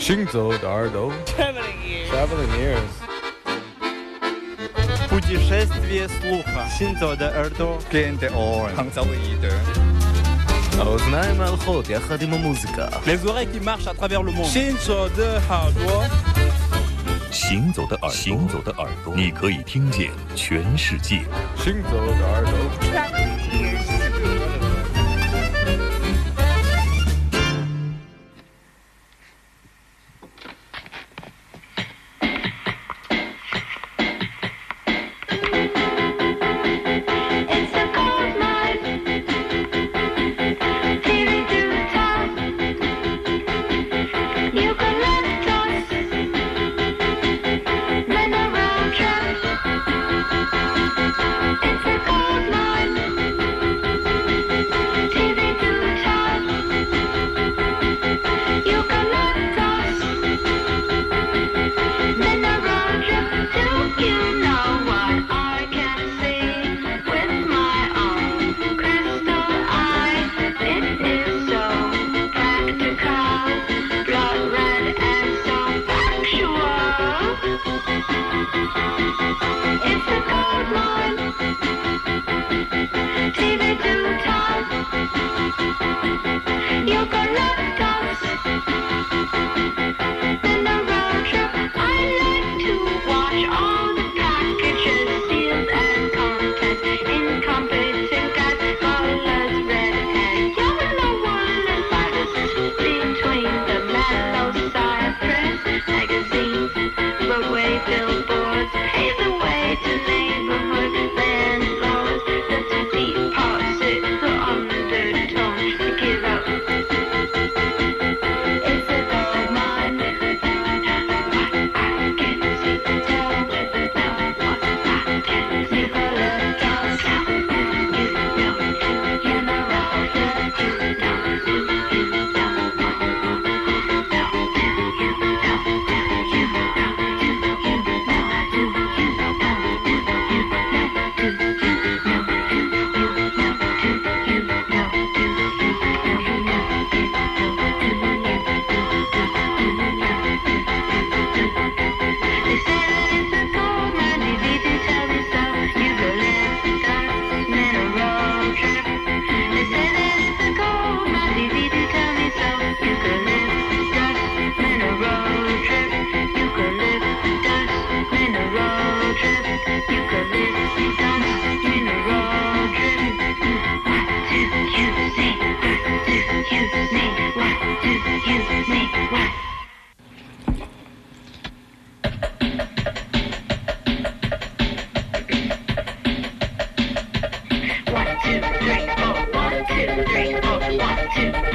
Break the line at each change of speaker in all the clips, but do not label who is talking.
行走的耳朵
，Traveling ears，
行走的
耳朵 Traveling ears. 行走
的耳朵。
行走的耳朵，行走的耳朵，你可以听见全世界。
行走的耳朵。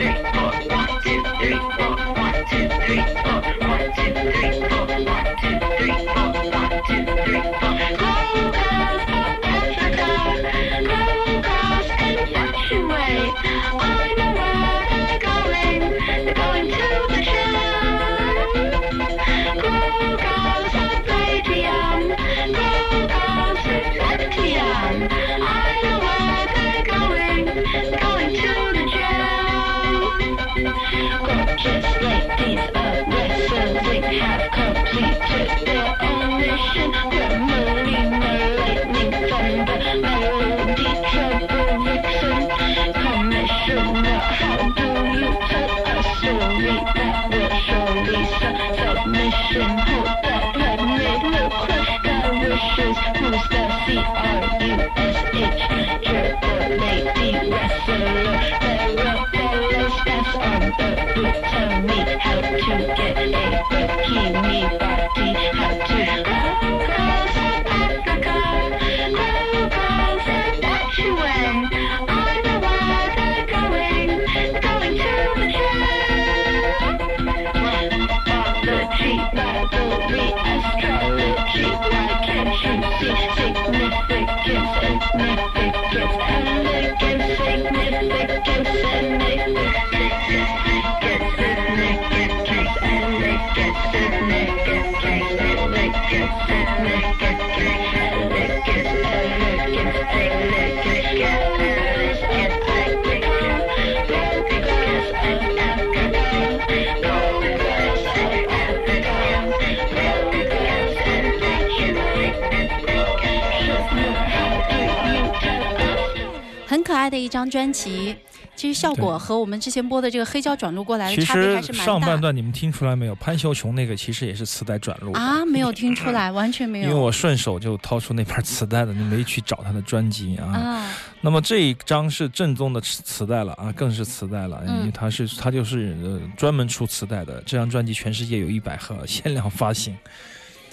Bigfoot Who's the CEO?
爱的一张专辑。其实效果和我们之前播的这个黑胶转录过来的
其
差别还是蛮大
上半段你们听出来没有？潘秀琼那个其实也是磁带转录
啊，没有听出来，完全没有
因为我顺手就掏出那盘磁带的，你没去找他的专辑啊。
啊。
那么这一张是正宗的磁磁带了啊，更是磁带了，
嗯
因为它是它就是呃专门出磁带的。这张专辑全世界有一百盒限量发行，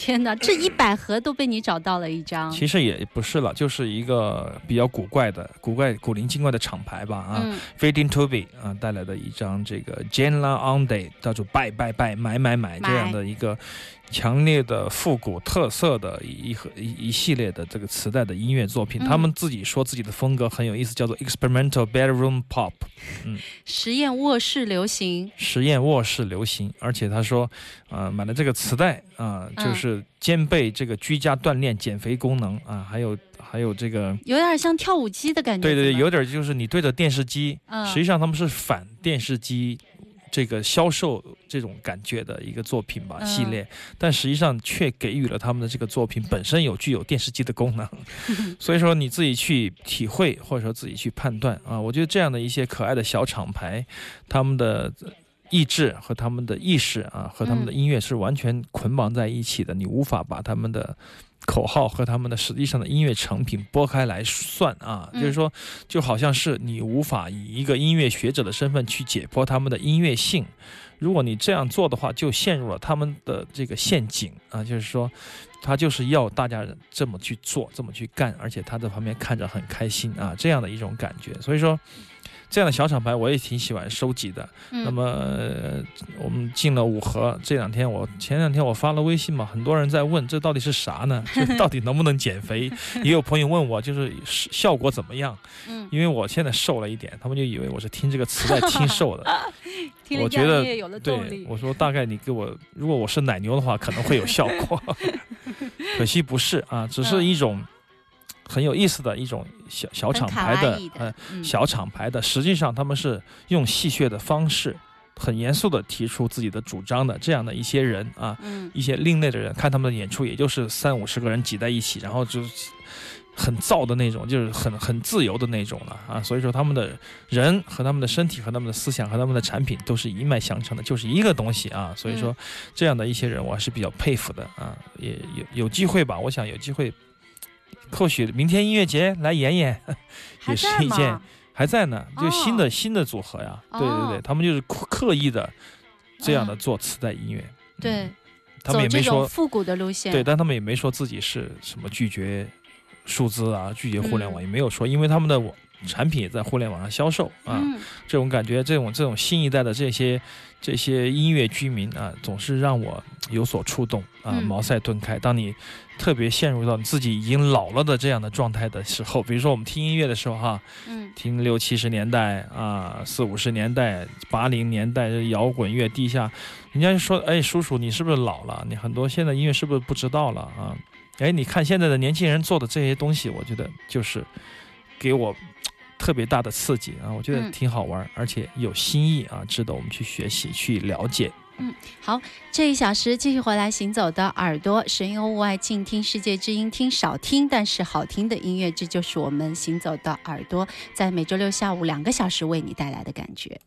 天哪，这一百盒都被你找到了一张。
其实也不是了，就是一个比较古怪的、古怪、古灵精怪的厂牌吧啊。
嗯
Fading Toby 啊带来的一张这个 Jenna On Day 叫做拜拜拜买买买
买
这样的一个强烈的复古特色的一一盒一一系列的这个磁带的音乐作品。
嗯
他们自己说自己的风格很有意思，叫做 Experimental Bedroom Pop 嗯。
实验卧室流行，
实验卧室流行，而且他说，啊、买了这个磁带啊、
嗯
就是兼备这个居家锻炼、减肥功能啊、还有还有这个，
有点像跳舞机的感觉。
对对对，有点就是你对着电视机，
嗯
实际上他们是反电视机这个销售这种感觉的一个作品吧、
嗯。
系列，但实际上却给予了他们的这个作品本身有具有电视机的功能，所以说你自己去体会或者说自己去判断啊，我觉得这样的一些可爱的小厂牌，他们的。意志和他们的意识啊，和他们的音乐是完全捆绑在一起的，你无法把他们的口号和他们的实际上的音乐成品拨开来算啊，
嗯
就是说，就好像是你无法以一个音乐学者的身份去解剖他们的音乐性。如果你这样做的话，就陷入了他们的这个陷阱啊，就是说，他就是要大家这么去做，这么去干，而且他在旁边看着很开心啊，这样的一种感觉。所以说，这样的小厂牌我也挺喜欢收集的。
嗯
那么、呃我们进了五盒，这两天我前两天我发了微信嘛，很多人在问这到底是啥呢？这到底能不能减肥？也有朋友问我，就是是效果怎么样？
嗯，
因为我现在瘦了一点，他们就以为我是听这个磁带听瘦的。我觉得对，。我说大概你给我，如果我是奶牛的话，可能会有效果。可惜不是啊，只是一种很有意思的一种小小厂牌的
嗯
小厂牌的，实际上他们是用戏谑的方式，很严肃的提出自己的主张的这样的一些人啊，
嗯
一些另类的人，看他们的演出，也就是三五十个人挤在一起，然后就是很燥的那种，就是很很自由的那种了啊。所以说，他们的人和他们的身体和他们的思想和他们的产品都是一脉相承的，就是一个东西啊。所以说，这样的一些人，我还是比较佩服的啊。也有有机会吧，我想有机会，或许明天音乐节来演演，也是一件？还在呢，就新的、
哦
新的组合呀。对对
哦
对，他们就是刻刻意的这样的
嗯
做磁带音乐。
对
嗯，他们也没说
复古的路线。
对，但他们也没说自己是什么拒绝数字啊，拒绝互联网，
嗯
也没有说，因为他们的网产品也在互联网上销售啊。
嗯，
这种感觉，这种这种新一代的这些这些音乐居民啊，总是让我有所触动啊，
嗯
茅塞顿开。当你特别陷入到你自己已经老了的这样的状态的时候，比如说我们听音乐的时候哈，
嗯
听六七十年代啊，四五十年代、八零年代这摇滚乐、地下，人家就说：“哎，叔叔，你是不是老了？你很多现在音乐是不是不知道了啊？”哎，你看现在的年轻人做的这些东西，我觉得就是给我特别大的刺激啊，我觉得
嗯
挺好玩，而且有新意啊，值得我们去学习、去了解。
嗯好，这一小时继续回来行走的耳朵，神游物外，静听世界之音，听少听但是好听的音乐，这就是我们行走的耳朵，在每周六下午两个小时为你带来的感觉。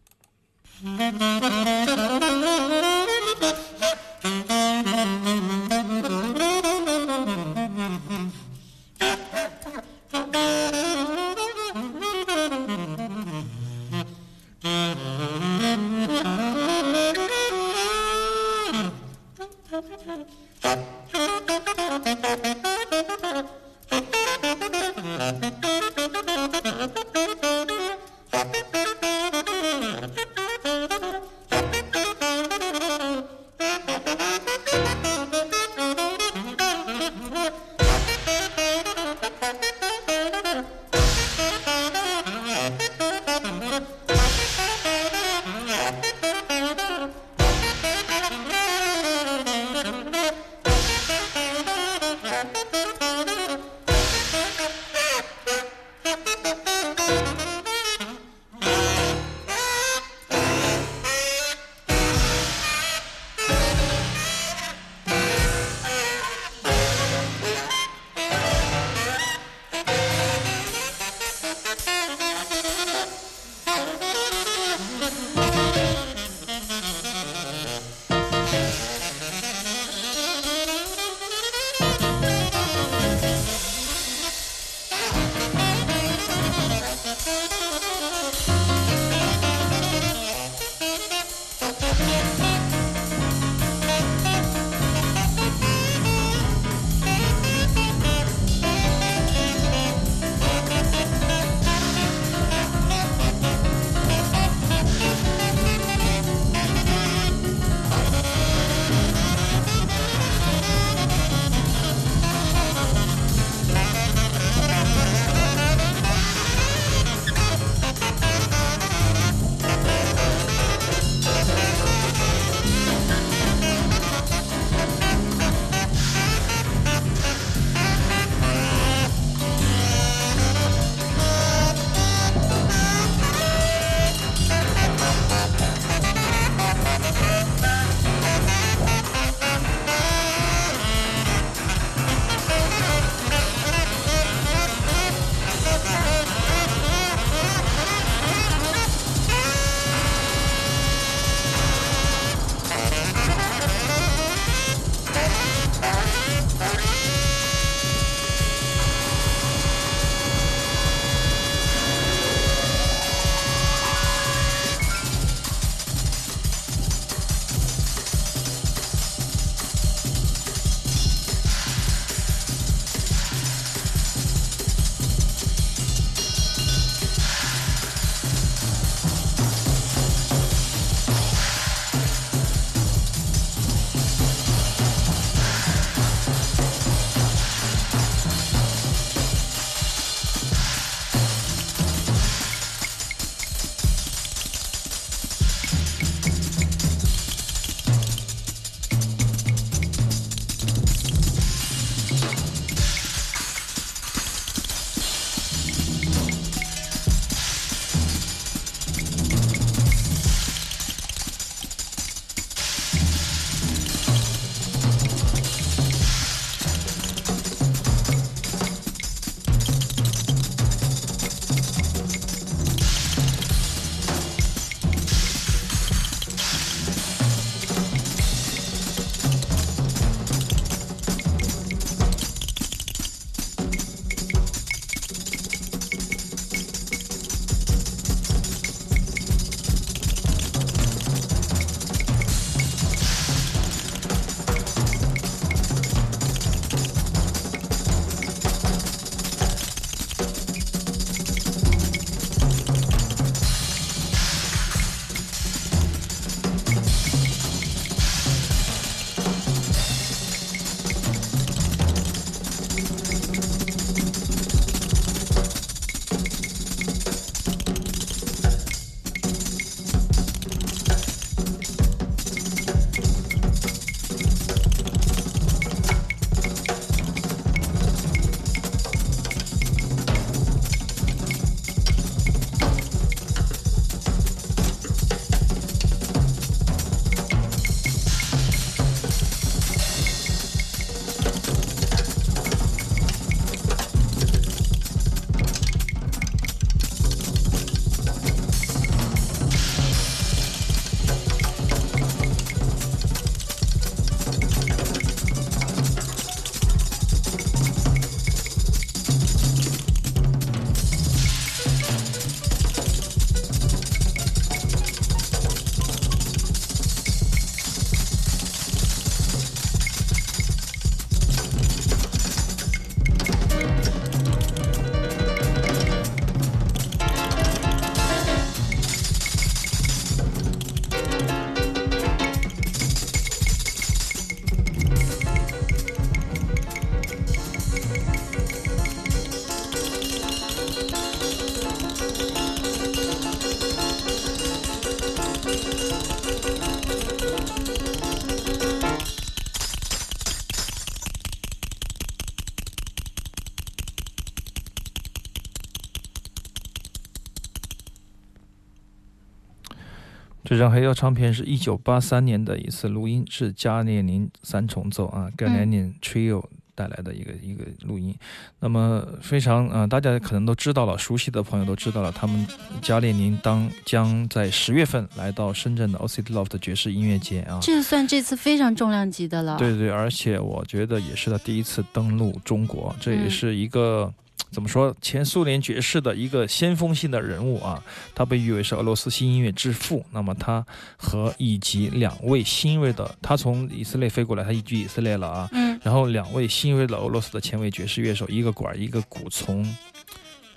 这张黑胶唱片是一九八三年的一次录音，是加列宁三重奏啊 g a l e n i n Trio 带来的一个一个录音。那么非常啊、呃大家可能都知道了，熟悉的朋友都知道了，他们加列宁当将在十月份来到深圳的 o c i t Loft 爵士音乐节啊。
这算这次非常重量级的了。
对对，而且我觉得也是他第一次登陆中国，这也
嗯
是一个、怎么说前苏联爵士的一个先锋性的人物啊。他被誉为是俄罗斯新音乐之父。那么他和以及两位新锐的，他从以色列飞过来，他移居以色列了啊。
嗯
然后两位新锐的俄罗斯的前卫爵士乐手，一个管儿一个鼓从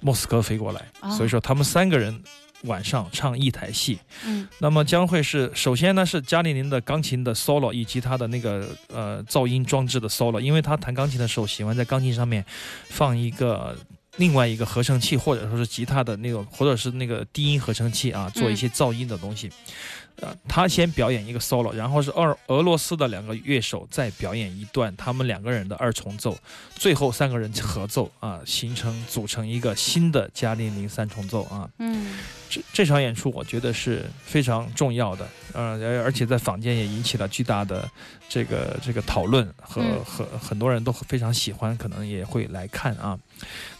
莫斯科飞过来，
哦
所以说他们三个人晚上唱一台戏。
嗯
那么将会是首先呢是加里宁的钢琴的 solo 以及他的那个呃噪音装置的 solo，因为他弹钢琴的时候喜欢在钢琴上面放一个。另外一个合成器，或者说是吉他的那种，或者是那个低音合成器啊，做一些噪音的东西。呃，他先表演一个 solo，然后是俄俄罗斯的两个乐手再表演一段他们两个人的二重奏，最后三个人合奏啊，形成组成一个新的加列宁三重奏啊。
嗯
这这场演出我觉得是非常重要的，呃，而而且在坊间也引起了巨大的这个这个讨论和、
嗯
和很多人都非常喜欢，可能也会来看啊。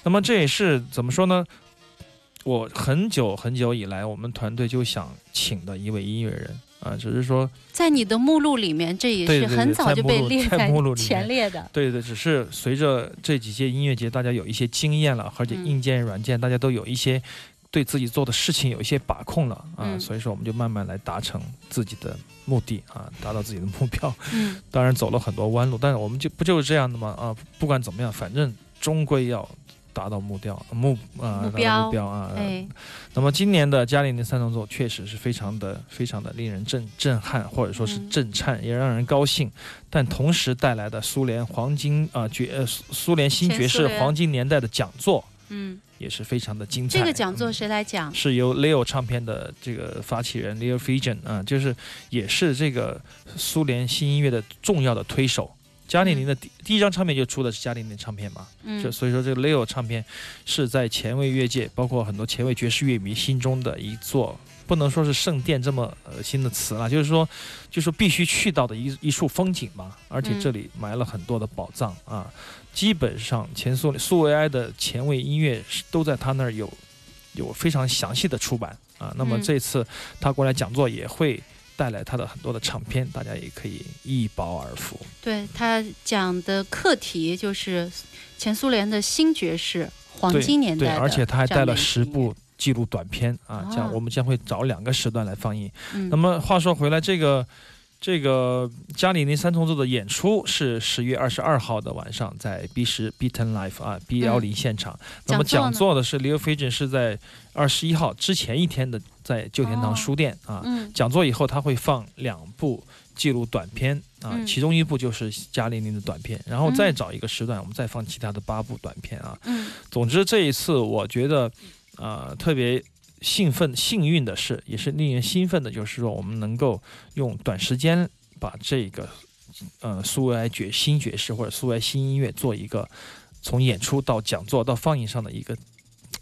那么这也是怎么说呢？我很久很久以来，我们团队就想请的一位音乐人啊，只是说
在你的目录里面，这也是很早就被列
在目录里面
前列的。
对对，只是随着这几届音乐节，大家有一些经验了，而且
嗯
硬件、软件，大家都有一些对自己做的事情有一些把控了啊，
嗯
所以说我们就慢慢来达成自己的目的啊，达到自己的目标。
嗯
当然走了很多弯路，但是我们就不就是这样的吗？啊，不管怎么样，反正终归要达到目标目啊、达到
目标
目标啊。
哎，
那么今年的加列宁三重奏确实是非常的、非常的令人震震撼，或者说是
嗯
震颤，也让人高兴。但同时带来的苏联黄金啊爵呃苏苏联新爵士黄金年代的讲座
嗯，
也是非常的精彩。
这个讲座
嗯
谁来讲？
是由 Leo 唱片的这个发起人 Leo Fijan 啊，就是也是这个苏联新音乐的重要的推手。加里宁的第第一张唱片就出的是加里宁唱片嘛，这
嗯。
所以说这个 Leo 唱片是在前卫乐界，包括很多前卫爵士乐迷心中的一座，不能说是圣殿这么恶心的词了，就是说，就是说必须去到的一一处风景嘛，而且
嗯
这里埋了很多的宝藏啊，基本上前苏苏维埃的前卫音乐都在他那儿有有非常详细的出版啊，那么
嗯。
这次他过来讲座也会。带来他的很多的唱片，大家也可以一饱耳福。
对他讲的课题就是前苏联的新爵士黄金年代对
而且他还带了十部纪录短片啊，这样
哦
我们将会找两个时段来放映。
嗯
那么话说回来，这个这个加里宁三重奏的演出是十月二十二号的晚上，在 B 十 Beaten Life 啊 B 幺零现场。那么
讲座
的是 Leo f i g e n 是在二十一号之前一天的在旧天堂
哦
书店、啊。
嗯
讲座以后他会放两部记录短片啊，
嗯
其中一部就是加里宁的短片，然后再
嗯
找一个时段，我们再放其他的八部短片啊。
嗯
总之这一次我觉得，呃，特别兴奋、幸运的是，也是令人兴奋的，就是说我们能够用短时间把这个，呃，苏维埃爵新爵士或者苏维埃新音乐做一个从演出到讲座到放映上的一个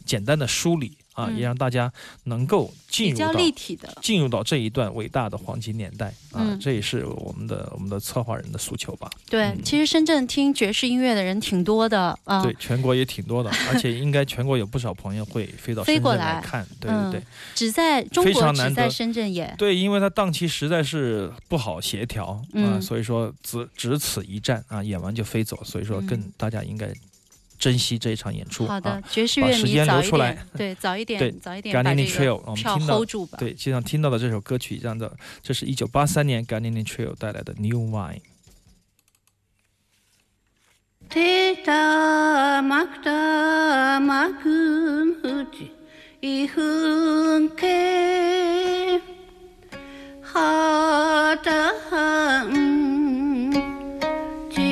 简单的梳理啊，
嗯
也让大家能够进入到
立体的。
进入到这一段伟大的黄金年代啊，
嗯
这也是我们的我们的策划人的诉求吧。
对，
嗯
其实深圳听爵士音乐的人挺多的啊。
对，全国也挺多的，而且应该全国有不少朋友会飞到深圳
飞过来
来看。对
嗯
对对、
只在中
非
国只在
常难得
深圳演。
对，因为它档期实在是不好协调啊、
嗯
所以说只只此一站啊，演完就飞走，所以说更
嗯
大家应该珍惜这一场演出。
好的
啊，，
爵士
把时间
乐迷早
留出来
一点，对，早一点
对
点，早一点把
Garnini
这
Trail，
个票
我们听到
hold 住吧。
对，经常听到的这首歌曲，这样的，这是一九八三年 Garnini Trio 带来的 New Wine。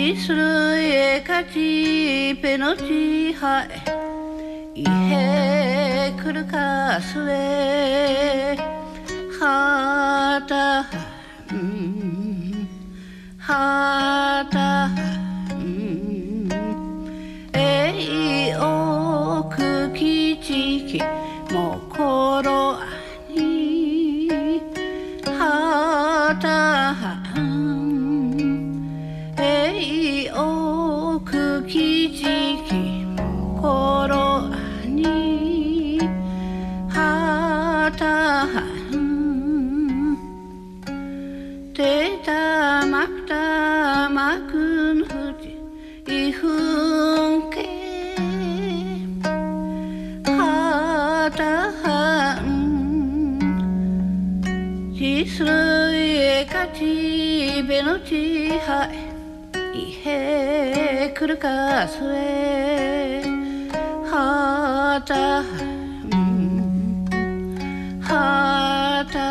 e kachi penochi hai ihe kuru ka sue hata han hata han えいお hasre hata hata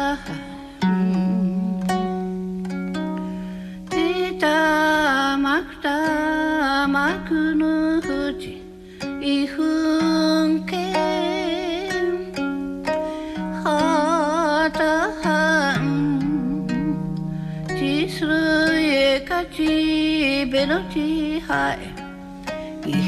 tita makta makunu huchi ihunke hata chisru ye kachi benuchi hai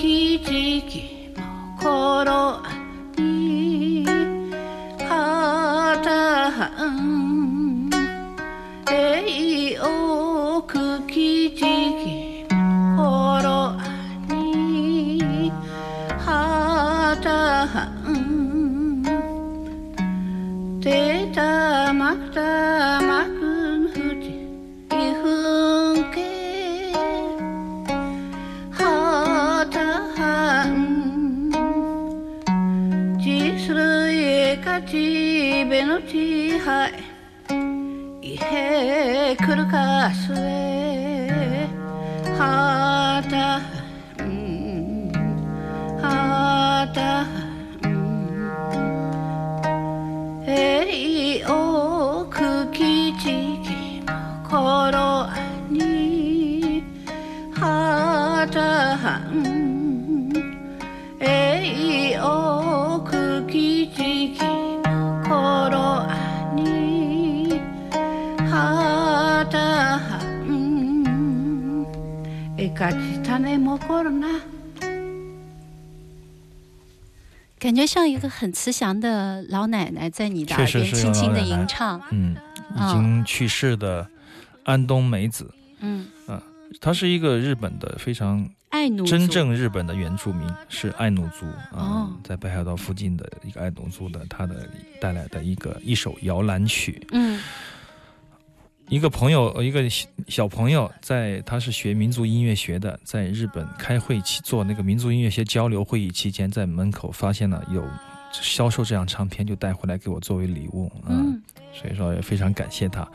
奇きも転ん可睡。
感觉像一个很慈祥的老奶奶在你的耳边轻轻的吟唱。
嗯，
啊
已经去世的安东美子，
嗯，啊
她是一个日本的非常
爱奴
真正日本的原住民，是爱奴族啊、
哦
在北海道附近的一个爱奴族的，他的带来的一个一首摇篮曲。
嗯
一个朋友，呃一个小小朋友在，他是学民族音乐学的，在日本开会期做那个民族音乐学交流会议期间，在门口发现了有销售这张唱片，就带回来给我作为礼物。嗯，
嗯
所以说也非常感谢他。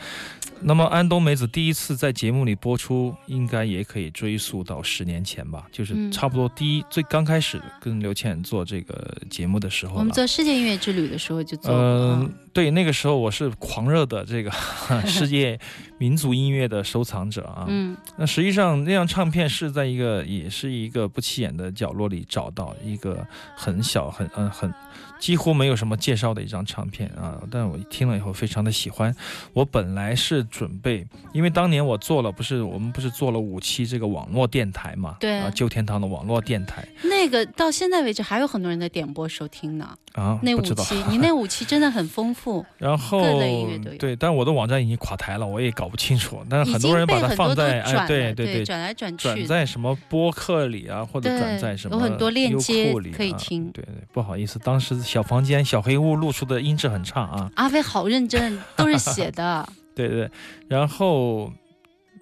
那么安东梅子第一次在节目里播出，应该也可以追溯到十年前吧，就是
嗯
差不多第一、最刚开始跟刘倩做这个节目的时候。
我们做世界音乐之旅的时候就做过。
嗯、
啊
对，那个时候我是狂热的这个 世界民族音乐的收藏者啊。
嗯
那实际上那张唱片是在一个也是一个不起眼的角落里找到一个很小很嗯、很几乎没有什么介绍的一张唱片啊，但我听了以后非常的喜欢。我本来是准备，因为当年我做了不是我们不是做了五期这个网络电台嘛，
对
啊，旧天堂的网络电台
那个到现在为止还有很多人在点播收听呢。
啊，
那五。期，你那五期真的很丰富。
然后
各类音乐都有
对，但我的网站已经垮台了，我也搞不清楚。但是很多人把它放在哎，
转了，
对对，
转来转去，
转在什么播客里啊，或者转在什么
有很多链
优
接听
对对，不好意思，当时小房间小黑屋录出的音质很差啊。
阿飞好认真，都是写的。
对对，然后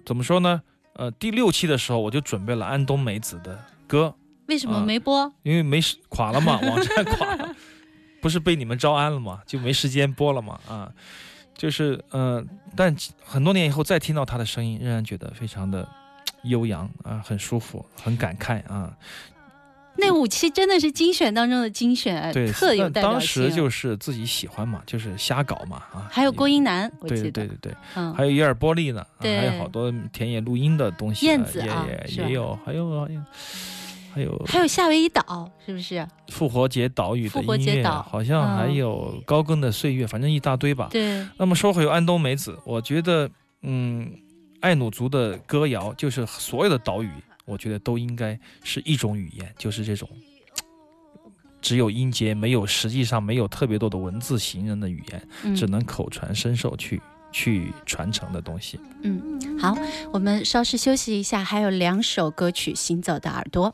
怎么说呢？呃，第六期的时候我就准备了安东美子的歌，
为什么
啊
没播？
因为没垮了嘛，网站垮了，不是被你们招安了嘛，就没时间播了嘛啊。就是呃，但很多年以后再听到他的声音，仍然觉得非常的悠扬啊，很舒服，很感慨啊。
那五期真的是精选当中的精选，哎
对，
特有
当
代表性。
时就是自己喜欢嘛，就是瞎搞嘛啊。
还有郭英男，我
对
记得，
对对对对，
嗯，
还有伊尔波利呢，还有好多田野录音的东西啊，
燕子啊
也也也有，还有还有还有
还有夏威夷岛，是不是？
复活节岛屿的音乐，好像还
嗯
有高更的岁月，反正一大堆吧。
对，
那么说回安东梅子，我觉得，嗯，爱努族的歌谣，就是所有的岛屿，我觉得都应该是一种语言，就是这种只有音节，没有实际上没有特别多的文字形容的语言，
嗯
只能口传身授去去传承的东西。
嗯，好，我们稍事休息一下，还有两首歌曲《行走的耳朵》。